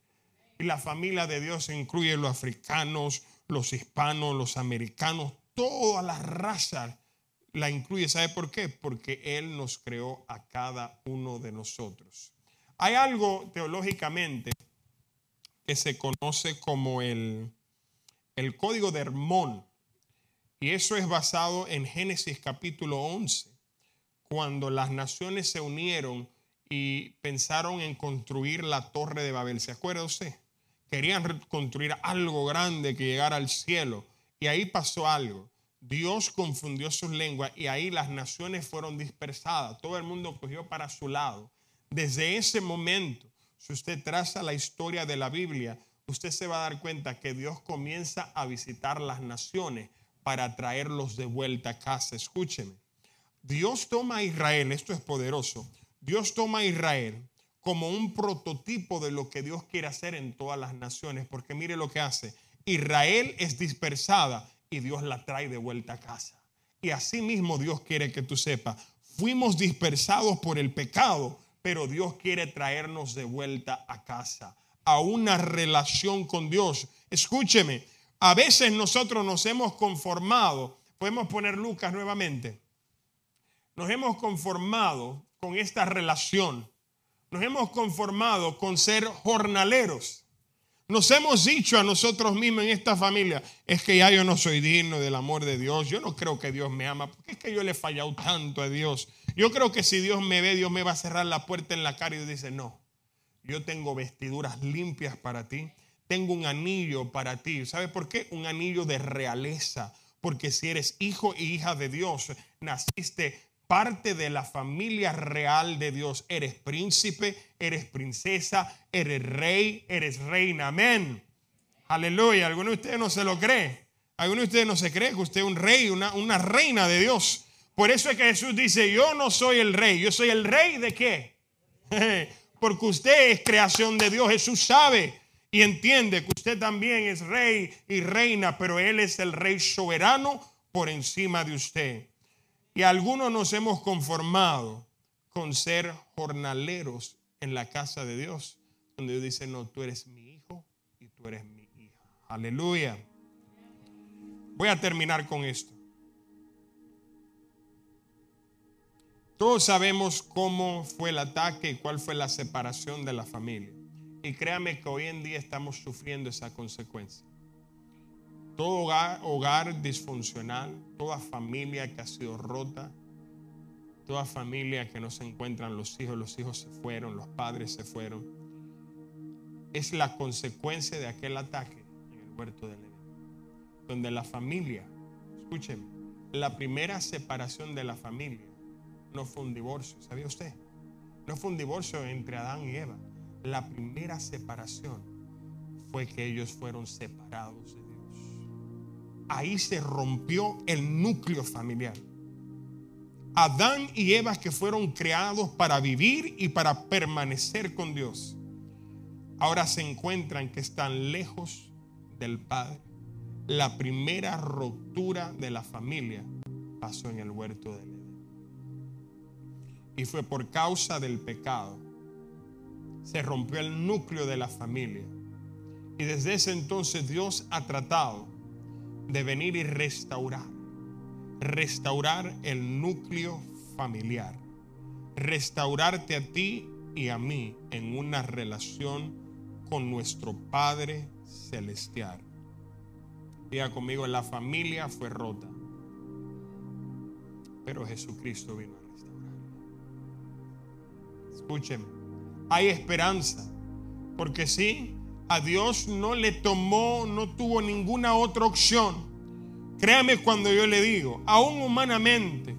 Speaker 3: Y la familia de Dios incluye los africanos, los hispanos, los americanos, toda la raza la incluye. ¿Sabe por qué? Porque Él nos creó a cada uno de nosotros. Hay algo teológicamente que se conoce como el, el código de Hermón. Y eso es basado en Génesis capítulo 11, cuando las naciones se unieron y pensaron en construir la torre de Babel. ¿Se acuerda usted? Querían construir algo grande que llegara al cielo. Y ahí pasó algo. Dios confundió sus lenguas y ahí las naciones fueron dispersadas. Todo el mundo cogió para su lado. Desde ese momento, si usted traza la historia de la Biblia, usted se va a dar cuenta que Dios comienza a visitar las naciones para traerlos de vuelta a casa. Escúcheme. Dios toma a Israel, esto es poderoso. Dios toma a Israel como un prototipo de lo que Dios quiere hacer en todas las naciones, porque mire lo que hace. Israel es dispersada y Dios la trae de vuelta a casa. Y así mismo Dios quiere que tú sepas, fuimos dispersados por el pecado, pero Dios quiere traernos de vuelta a casa, a una relación con Dios. Escúcheme, a veces nosotros nos hemos conformado, podemos poner Lucas nuevamente, nos hemos conformado con esta relación, nos hemos conformado con ser jornaleros. Nos hemos dicho a nosotros mismos en esta familia, es que ya yo no soy digno del amor de Dios, yo no creo que Dios me ama, porque es que yo le he fallado tanto a Dios. Yo creo que si Dios me ve, Dios me va a cerrar la puerta en la cara y dice, no, yo tengo vestiduras limpias para ti, tengo un anillo para ti. ¿Sabe por qué? Un anillo de realeza, porque si eres hijo e hija de Dios, naciste parte de la familia real de Dios. Eres príncipe, eres princesa, eres rey, eres reina. Amén. Aleluya. ¿Alguno de ustedes no se lo cree? ¿Alguno de ustedes no se cree que usted es un rey, una reina de Dios? Por eso es que Jesús dice, yo no soy el rey, yo soy el rey de qué? Porque usted es creación de Dios. Jesús sabe y entiende que usted también es rey y reina, pero Él es el rey soberano por encima de usted. Algunos nos hemos conformado con ser jornaleros en la casa de Dios, donde Dios dice, no, tú eres mi hijo y tú eres mi hija. Aleluya. Voy a terminar con esto. Todos sabemos cómo fue el ataque y cuál fue la separación de la familia. Y créame que hoy en día estamos sufriendo esa consecuencia. Todo hogar, disfuncional, toda familia que ha sido rota, toda familia que no se encuentran los hijos, los hijos se fueron, los padres se fueron, es la consecuencia de aquel ataque en el huerto del Edén. Donde la familia, escúcheme, la primera separación de la familia no fue un divorcio, ¿sabía usted? No fue un divorcio entre Adán y Eva. La primera separación fue que ellos fueron separados de ahí se rompió el núcleo familiar. Adán y Eva que fueron creados para vivir y para permanecer con Dios, ahora se encuentran que están lejos del Padre. La primera ruptura de la familia pasó en el huerto del Edén. Y fue por causa del pecado. Se rompió el núcleo de la familia. Y desde ese entonces Dios ha tratado de venir y restaurar. Restaurar el núcleo familiar. Restaurarte a ti y a mí en una relación con nuestro Padre Celestial. Diga conmigo, la familia fue rota. Pero Jesucristo vino a restaurarla. Escúcheme, hay esperanza. Porque sí, a Dios no le tomó, no tuvo ninguna otra opción. Créame cuando yo le digo, aún humanamente,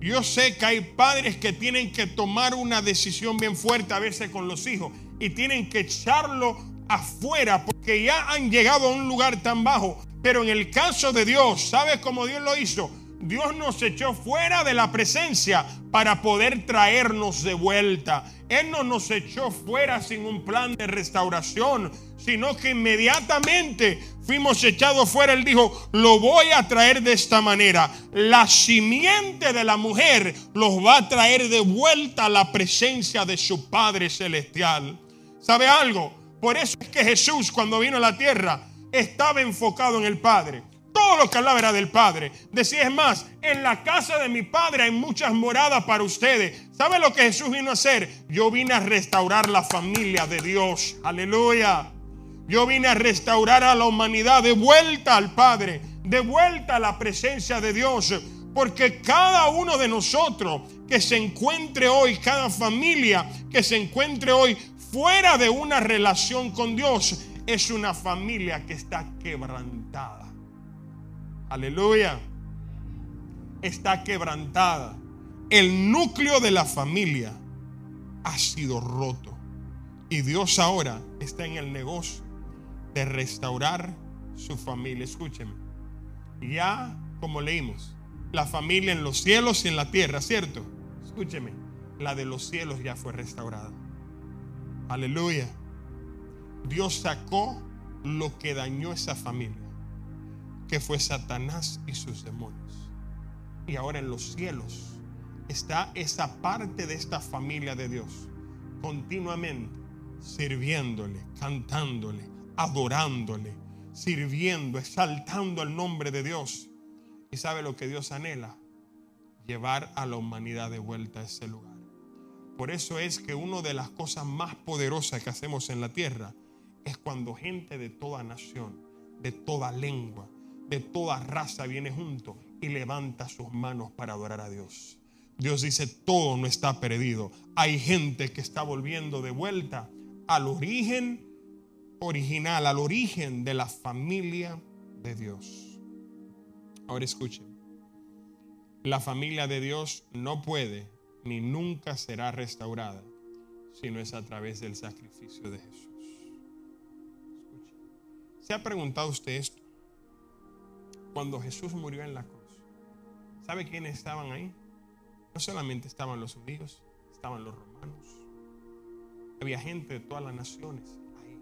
Speaker 3: yo sé que hay padres que tienen que tomar una decisión bien fuerte a veces con los hijos y tienen que echarlo afuera porque ya han llegado a un lugar tan bajo. Pero en el caso de Dios, ¿sabes cómo Dios lo hizo? Dios nos echó fuera de la presencia para poder traernos de vuelta. Él no nos echó fuera sin un plan de restauración, sino que inmediatamente fuimos echados fuera. Él dijo, lo voy a traer de esta manera. La simiente de la mujer los va a traer de vuelta a la presencia de su Padre Celestial. ¿Sabe algo? Por eso es que Jesús cuando vino a la tierra estaba enfocado en el Padre. Todo lo que hablaba era del Padre. Decía, es más, en la casa de mi Padre hay muchas moradas para ustedes. ¿Sabe lo que Jesús vino a hacer? Yo vine a restaurar la familia de Dios. Aleluya. Yo vine a restaurar a la humanidad de vuelta al Padre. de vuelta a la presencia de Dios. Porque cada uno de nosotros que se encuentre hoy, cada familia que se encuentre hoy fuera de una relación con Dios, es una familia que está quebrantada. Aleluya. Está quebrantada. El núcleo de la familia ha sido roto. Y Dios ahora está en el negocio de restaurar su familia. Escúcheme. Ya, como leímos, la familia en los cielos y en la tierra, ¿cierto? Escúcheme. La de los cielos ya fue restaurada. Aleluya. Dios sacó lo que dañó esa familia, que fue Satanás y sus demonios. Y ahora en los cielos está esa parte de esta familia de Dios, continuamente sirviéndole, cantándole, adorándole, sirviendo, exaltando el nombre de Dios. ¿Y sabe lo que Dios anhela? Llevar a la humanidad de vuelta a ese lugar. Por eso es que una de las cosas más poderosas que hacemos en la tierra es cuando gente de toda nación, de toda lengua, de toda raza viene junto y levanta sus manos para adorar a Dios. Dios dice, todo no está perdido. Hay gente que está volviendo de vuelta al origen original, al origen de la familia de Dios. Ahora escuchen, la familia de Dios no puede ni nunca será restaurada si no es a través del sacrificio de Jesús. ¿Se ha preguntado usted esto? Cuando Jesús murió en la cruz, ¿sabe quiénes estaban ahí? No solamente estaban los judíos, estaban los romanos. Había gente de todas las naciones ahí.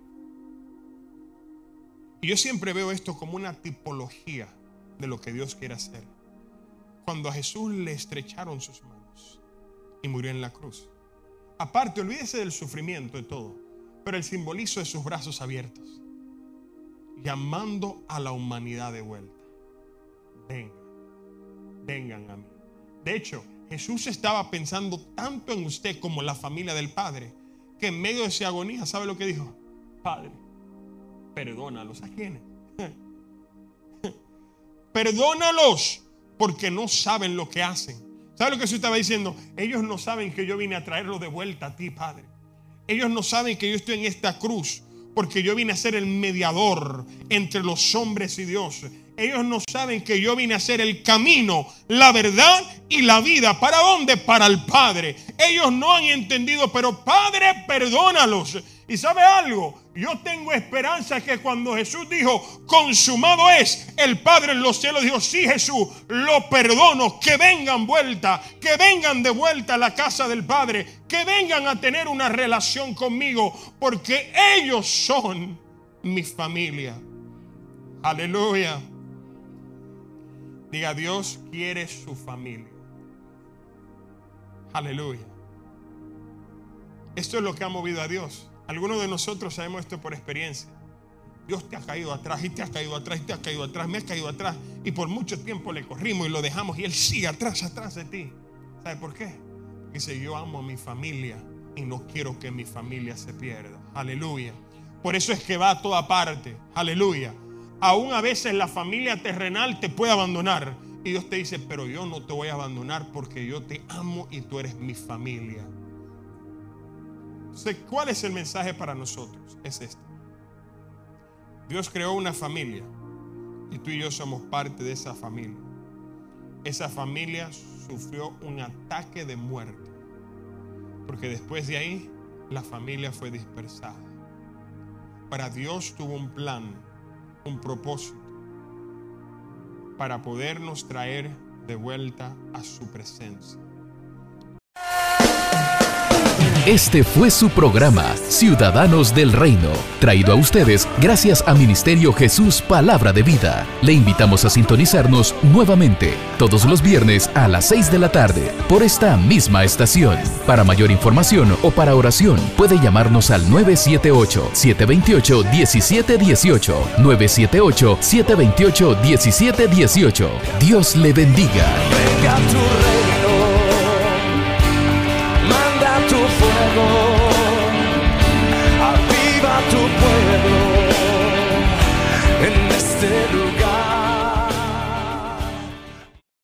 Speaker 3: Y yo siempre veo esto como una tipología de lo que Dios quiere hacer. Cuando a Jesús le estrecharon sus manos y murió en la cruz. Aparte, olvídese del sufrimiento de todo, pero el simbolizo de sus brazos abiertos, llamando a la humanidad de vuelta. Vengan, vengan a mí. De hecho, Jesús estaba pensando tanto en usted como en la familia del Padre, que en medio de esa agonía, ¿sabe lo que dijo? Padre, perdónalos. ¿A quiénes? Perdónalos porque no saben lo que hacen. ¿Sabe lo que Jesús estaba diciendo? Ellos no saben que yo vine a traerlo de vuelta a ti, Padre. Ellos no saben que yo estoy en esta cruz porque yo vine a ser el mediador entre los hombres y Dios. Ellos no saben que yo vine a ser el camino, la verdad y la vida. ¿Para dónde? Para el Padre. Ellos no han entendido, pero Padre, perdónalos. ¿Y sabe algo? Yo tengo esperanza que cuando Jesús dijo, consumado es, el Padre en los cielos dijo, sí Jesús, lo perdono, que vengan vuelta, que vengan de vuelta a la casa del Padre, que vengan a tener una relación conmigo, porque ellos son mi familia. Aleluya. Diga, Dios quiere su familia. Aleluya. Esto es lo que ha movido a Dios. Algunos de nosotros sabemos esto por experiencia. Dios te ha caído atrás y te ha caído atrás y te ha caído atrás, me ha caído atrás. Y por mucho tiempo le corrimos y lo dejamos y Él sigue atrás, atrás de ti. ¿Sabe por qué? Dice, yo amo a mi familia y no quiero que mi familia se pierda. Aleluya. Por eso es que va a toda parte. Aleluya aún a veces la familia terrenal te puede abandonar. Y Dios te dice, pero yo no te voy a abandonar porque yo te amo y tú eres mi familia. Entonces, ¿cuál es el mensaje para nosotros? Es este. Dios creó una familia y tú y yo somos parte de esa familia. Esa familia sufrió un ataque de muerte porque después de ahí la familia fue dispersada. Para Dios tuvo un plan un propósito para podernos traer de vuelta a su presencia.
Speaker 1: Este fue su programa, Ciudadanos del Reino, traído a ustedes gracias a Ministerio Jesús Palabra de Vida. Le invitamos a sintonizarnos nuevamente todos los viernes a las 6 de la tarde por esta misma estación. Para mayor información o para oración, puede llamarnos al 978-728-1718. 978-728-1718. Dios le bendiga.